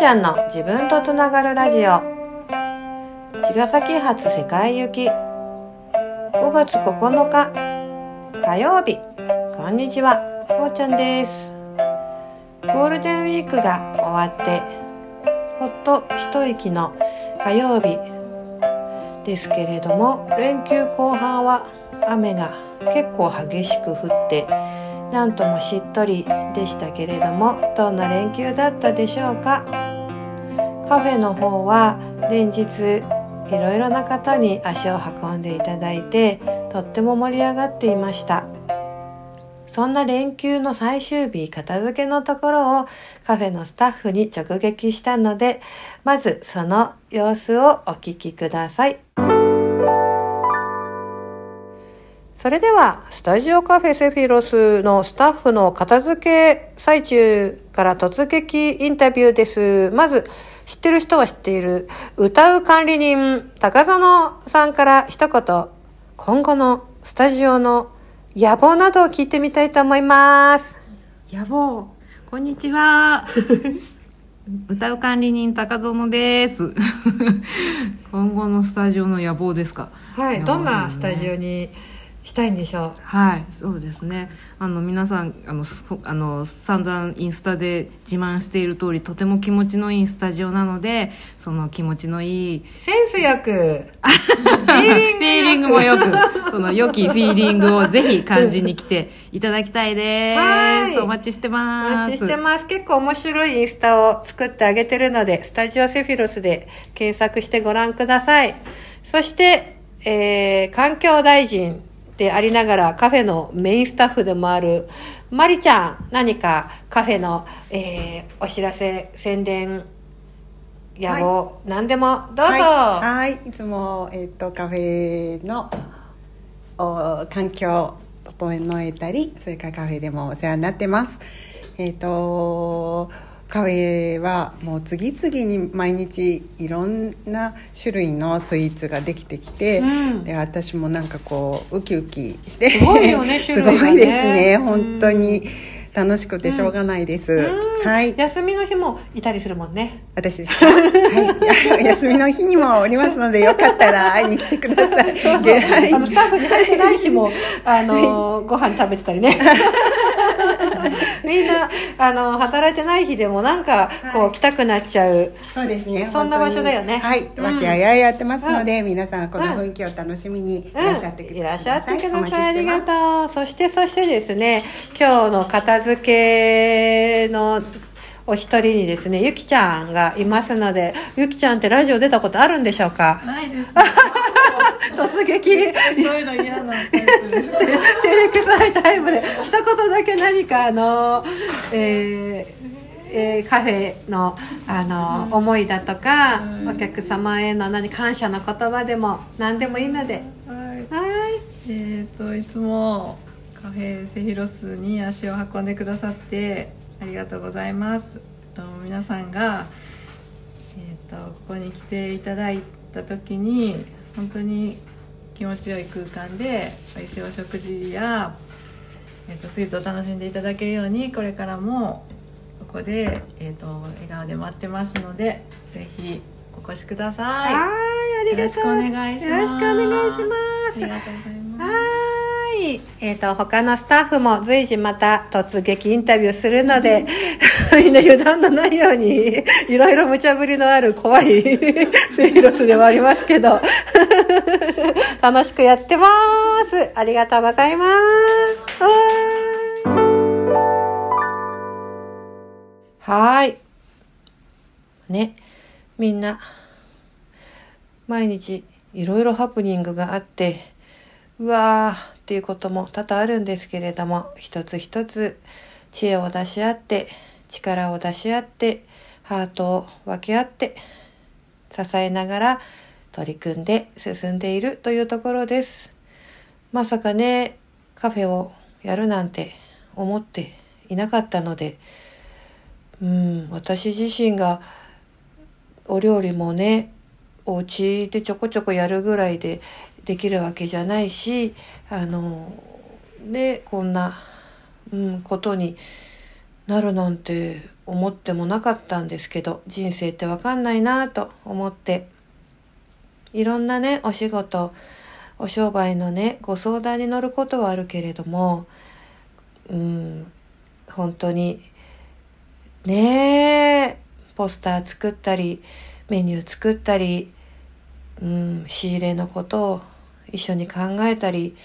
ちゃんの自分とつながるラジオ。茅ヶ崎発世界行き。5月9日火曜日。こんにちはこうちゃんです。ゴールデンウィークが終わってほっと一息の火曜日ですけれども連休後半は雨が結構激しく降ってなんともしっとりでしたけれどもどんな連休だったでしょうか？カフェの方は連日いろいろな方に足を運んでいただいてとっても盛り上がっていましたそんな連休の最終日片付けのところをカフェのスタッフに直撃したのでまずその様子をお聞きください。それでは、スタジオカフェセフィロスのスタッフの片付け最中から突撃インタビューです。まず、知ってる人は知っている、歌う管理人、高園さんから一言、今後のスタジオの野望などを聞いてみたいと思います。野望、こんにちは。歌う管理人高園です。今後のスタジオの野望ですか？はい、ね、どんなスタジオにしたいんでしょう。はいそうですね。あの皆さんあのあの散々インスタで自慢している通りとても気持ちのいいスタジオなのでその気持ちのいいセンスよく。フィーリングもよくその良きフィーリングをぜひ感じに来ていただきたいです。お待ちしてます。お待ちしてます。結構面白いインスタを作ってあげてるのでスタジオセフィロスで検索してご覧ください。そしてえー、環境大臣でありながらカフェのメインスタッフでもあるマリちゃん何かカフェの、えー、お知らせ宣伝野望、はい、何でもどうぞ。はい、はい、いつも、えーと、カフェのお環境を整えたりそれからカフェでもお世話になってます。えっ、ー、とカフェはもう次々に毎日いろんな種類のスイーツができてきて、うん、で私もなんかこうウキウキしてすごいよね 種類がねすごいですね本当に。楽しくてしょうがないです。うん、はい。休みの日もいたりするもんね。私ですか？はい。休みの日にもおりますので、よかったら会いに来てください。そうそう はい、あのスタッフに入ってない日も、あの、はい、ご飯食べてたりね。みんなあの働いてない日でもなんかこう、来たくなっちゃう。そうですねそんな場所だよね。はい。和気あいあいやってますので、皆さんこの雰囲気を楽しみにいらっしゃってください、いらっしゃってください。ありがとうそしてそしてですね今日の片付けのお一人にですねゆきちゃんがいますのでゆきちゃんってラジオ出たことあるんでしょうか？ないです突撃。そういうの嫌なタイプですテレクサイタイムで一言だけ何かあのえーえー、カフェのあの、うん、思いだとか、うん、お客様への何感謝の言葉でも何でもいいので。はい。えっ、ー、といつもカフェセフィロスに足を運んでくださってありがとうございます。と皆さんが、えーとここに来ていただいた時に本当に気持ちよい空間で美味しいお食事や、えーと、スイーツを楽しんでいただけるようにこれからもここで、えーと、笑顔で待ってますのでぜひお越しください。はいありがとうよろしくお願いします。よろしくお願いします。ありがとうございます。はい。えっ、ー、と、他のスタッフも随時また突撃インタビューするので、みんな油断のないように、いろいろ無茶ぶりのある怖いセイロスではありますけど、楽しくやってます。ありがとうございます。はい。ね。みんな、毎日いろいろハプニングがあって、うわーっていうことも多々あるんですけれども、一つ一つ知恵を出し合って、力を出し合って、ハートを分け合って、支えながら取り組んで進んでいるというところです。まさかね、カフェをやるなんて思っていなかったので、うん、私自身がお料理もね、お家でちょこちょこやるぐらいでできるわけじゃないしあのでこんな、うん、ことになるなんて思ってもなかったんですけど人生ってわかんないなと思っていろんなねお仕事お商売のねご相談に乗ることはあるけれどもうん本当にねえポスター作ったりメニュー作ったり、うん、仕入れのことを一緒に考えたり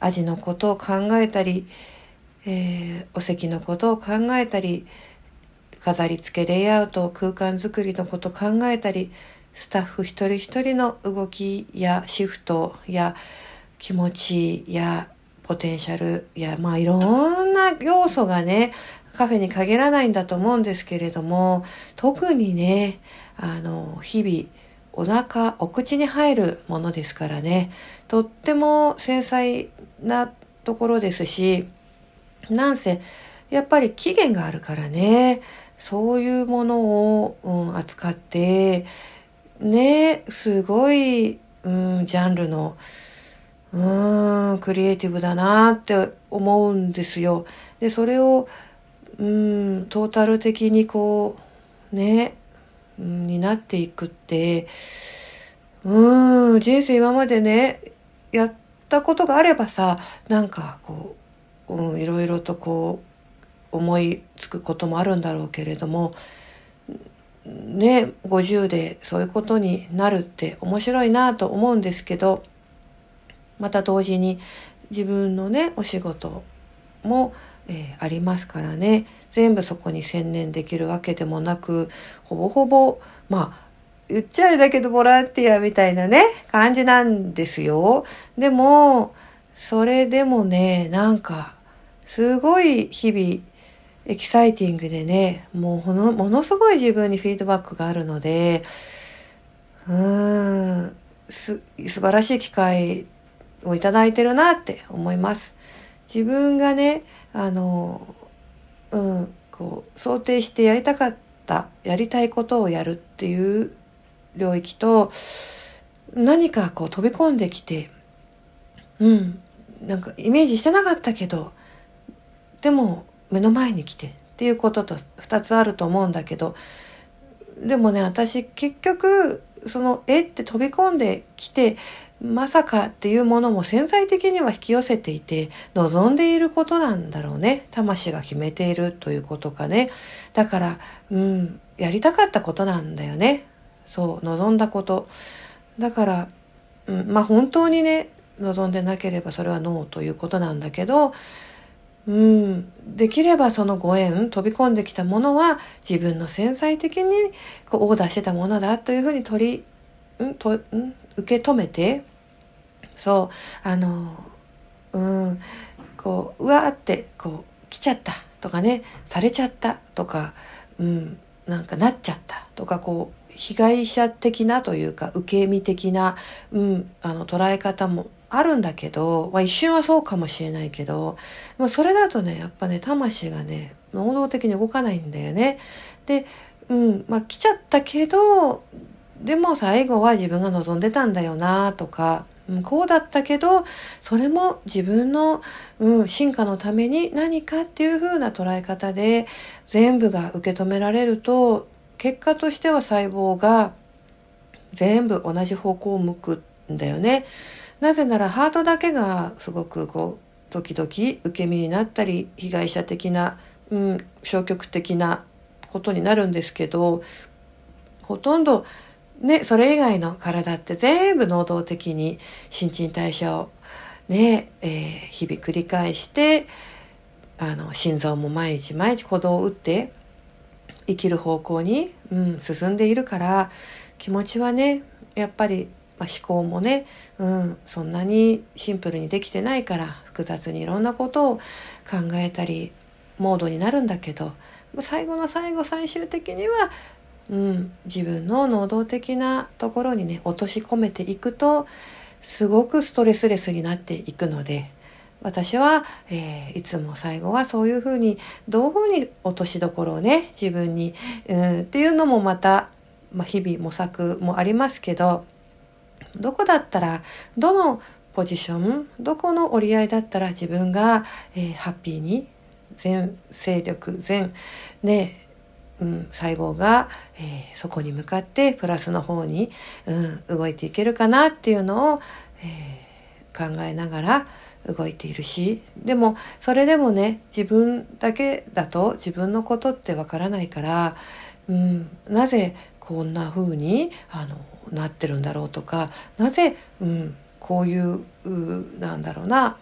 味のことを考えたり、えー、お席のことを考えたり飾り付けレイアウト空間づくりのこと考えたりスタッフ一人一人の動きやシフトや気持ちやポテンシャルやまあいろんな要素がねカフェに限らないんだと思うんですけれども特にねあの日々お腹お口に入るものですからねとっても繊細なところですしなんせやっぱり期限があるからねそういうものを、うん、扱ってねすごい、うん、ジャンルのうんクリエイティブだなって思うんですよ。でそれをうんトータル的にこうね、うん、になっていくってうん人生今までねやったことがあればさなんかこう、うん、いろいろとこう思いつくこともあるんだろうけれどもね50でそういうことになるって面白いなと思うんですけどまた同時に自分のねお仕事も、えー、ありますからね全部そこに専念できるわけでもなくほぼほぼまあ言っちゃうだけどボランティアみたいなね感じなんですよ。でもそれでもねなんかすごい日々エキサイティングでねもうものすごい自分にフィードバックがあるのでうーんす素晴らしい機会をいただいてるなって思います。自分がね、あの、うん、こう、想定してやりたかった、やりたいことをやるっていう領域と、何かこう飛び込んできて、うん、なんかイメージしてなかったけど、でも目の前に来てっていうことと2つあると思うんだけど、でもね、私結局、その、えって飛び込んできて、まさかっていうものも潜在的には引き寄せていて望んでいることなんだろうね。魂が決めているということかね。だからうんやりたかったことなんだよね。そう望んだこと。だから、うん、まあ本当にね望んでなければそれはノーということなんだけどうん、できればそのご縁飛び込んできたものは自分の潜在的にこうオーダーしてたものだというふうに取り、んとん受け止めてそうあのうんこううわーってこう来ちゃったとかねされちゃったとかうんなんかなっちゃったとかこう被害者的なというか受け身的な、うん、あの捉え方もあるんだけど、まあ、一瞬はそうかもしれないけど、まあ、それだとねやっぱね魂がね能動的に動かないんだよね。で、うんまあ、来ちゃったけどでも最後は自分が望んでたんだよなとか、うん、こうだったけどそれも自分の、うん、進化のために何かっていう風な捉え方で全部が受け止められると結果としては細胞が全部同じ方向を向くんだよね。なぜならハートだけがすごくこう時々受け身になったり被害者的な、うん、消極的なことになるんですけどほとんどね、それ以外の体って全部能動的に新陳代謝をね、えー、日々繰り返して、あの、心臓も毎日毎日鼓動を打って生きる方向に、うん、進んでいるから、気持ちはね、やっぱり、まあ、思考もね、うん、そんなにシンプルにできてないから複雑にいろんなことを考えたりモードになるんだけど最後の最後最終的にはうん、自分の能動的なところにね落とし込めていくとすごくストレスレスになっていくので私は、えー、いつも最後はそういうふうにどういうふうに落としどころをね自分に、うん、っていうのもまた、まあ、日々模索もありますけどどこだったらどのポジションどこの折り合いだったら自分が、えー、ハッピーに全勢力全ねうん、細胞が、えーそこに向かってプラスの方に、うん、動いていけるかなっていうのを、えー考えながら動いているしでもそれでもね自分だけだと自分のことってわからないから、うん、なぜこんな風にあのなってるんだろうとかなぜ、うん、こういううなんだろうな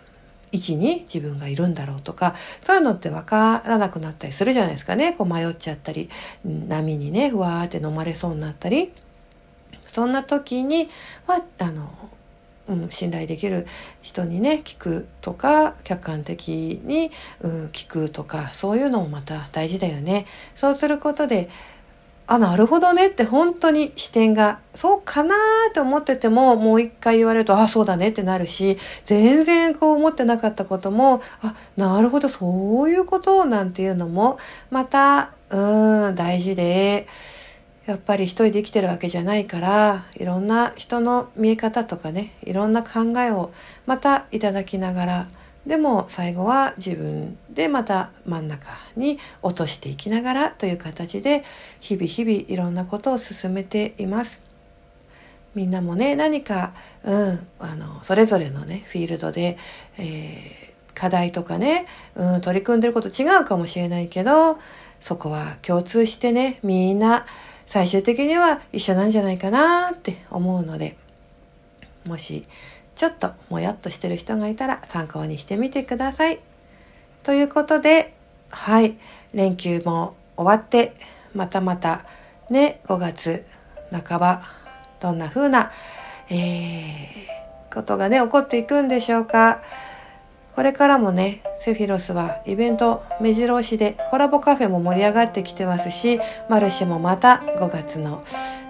位置に自分がいるんだろうとかそういうのって分からなくなったりするじゃないですかねこう迷っちゃったり波にねふわーって飲まれそうになったりそんな時にはあの、うん、信頼できる人にね聞くとか客観的に、うん、聞くとかそういうのもまた大事だよね。そうすることであ、なるほどねって本当に視点が、そうかなーと思ってても、もう一回言われると、あ、そうだねってなるし、全然こう思ってなかったことも、あ、なるほど、そういうことなんていうのも、また、うん、大事で、やっぱり一人で生きてるわけじゃないから、いろんな人の見え方とかね、いろんな考えをまたいただきながら、でも最後は自分でまた真ん中に落としていきながらという形で日々日々いろんなことを進めています。みんなもね、何か、うん、あの、それぞれのね、フィールドで、えー課題とかね、うん、取り組んでること違うかもしれないけど、そこは共通してね、みんな最終的には一緒なんじゃないかなって思うので、もしちょっともやっとしてる人がいたら参考にしてみてください。ということで、はい、連休も終わって、またまたね、5月半ば、どんな風な、えー、ことがね、起こっていくんでしょうか。これからもね、セフィロスはイベント目白押しでコラボカフェも盛り上がってきてますし、マルシェもまた5月の、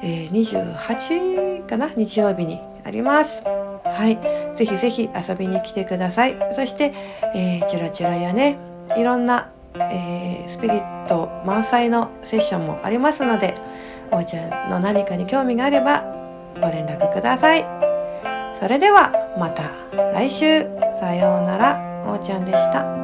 えー28かな日曜日にあります。はい。ぜひぜひ遊びに来てください。そして、えーチュラチュラやね、いろんな、えースピリット満載のセッションもありますので、おーちゃんの何かに興味があればご連絡ください。それではまた来週。さようなら。おーちゃんでした。